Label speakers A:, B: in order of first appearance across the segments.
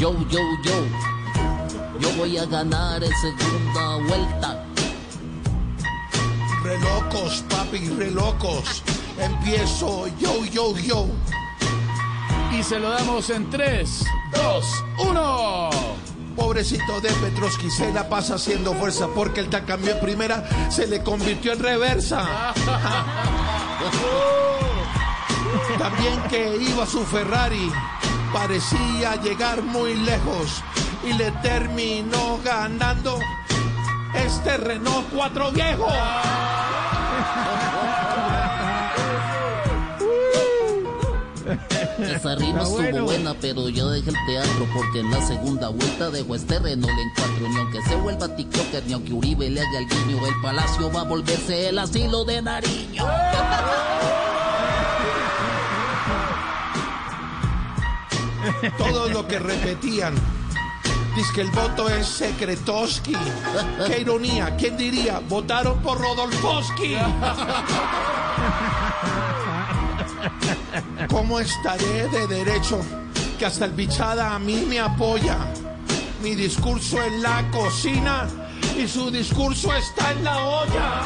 A: Yo, yo, yo. Yo voy a ganar en segunda vuelta.
B: Relocos, papi, relocos. Empiezo yo, yo, yo.
C: Y se lo damos en 3, 2, 1.
B: Pobrecito de Petrovsky se la pasa haciendo fuerza porque el cambió en primera se le convirtió en reversa. También que iba su Ferrari parecía llegar muy lejos y le terminó ganando este Renault 4 viejo.
A: Esa rima estuvo buena, pero yo dejé el teatro porque en la segunda vuelta dejo este Renault en cuatro. Ni aunque se vuelva TikToker, ni aunque Uribe le haga el guiño, el palacio va a volverse el asilo de Nariño.
B: Todo lo que repetían. Dice que el voto es Secretoski. Qué ironía, ¿quién diría? Votaron por Rodolfoski. ¿Cómo estaré de derecho que hasta el bichada a mí me apoya? Mi discurso en la cocina y su discurso está en la olla.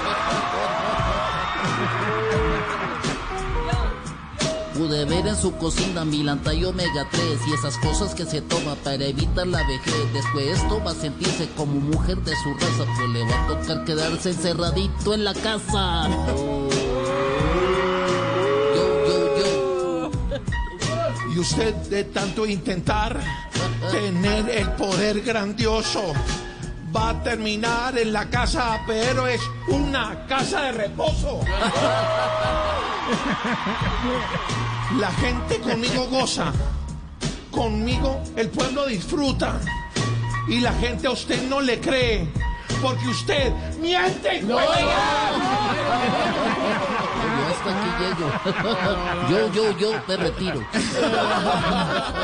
A: Ver en su cocina Milanta Omega 3 y esas cosas que se toma para evitar la vejez. Después esto va a sentirse como mujer de su raza, pues le va a tocar quedarse encerradito en la casa. Yo, yo, yo.
B: Y usted de tanto intentar tener el poder grandioso va a terminar en la casa, pero es una casa de reposo. La gente conmigo goza, conmigo el pueblo disfruta y la gente a usted no le cree porque usted miente.
A: Yo hasta aquí llego. Yo, yo, yo me retiro.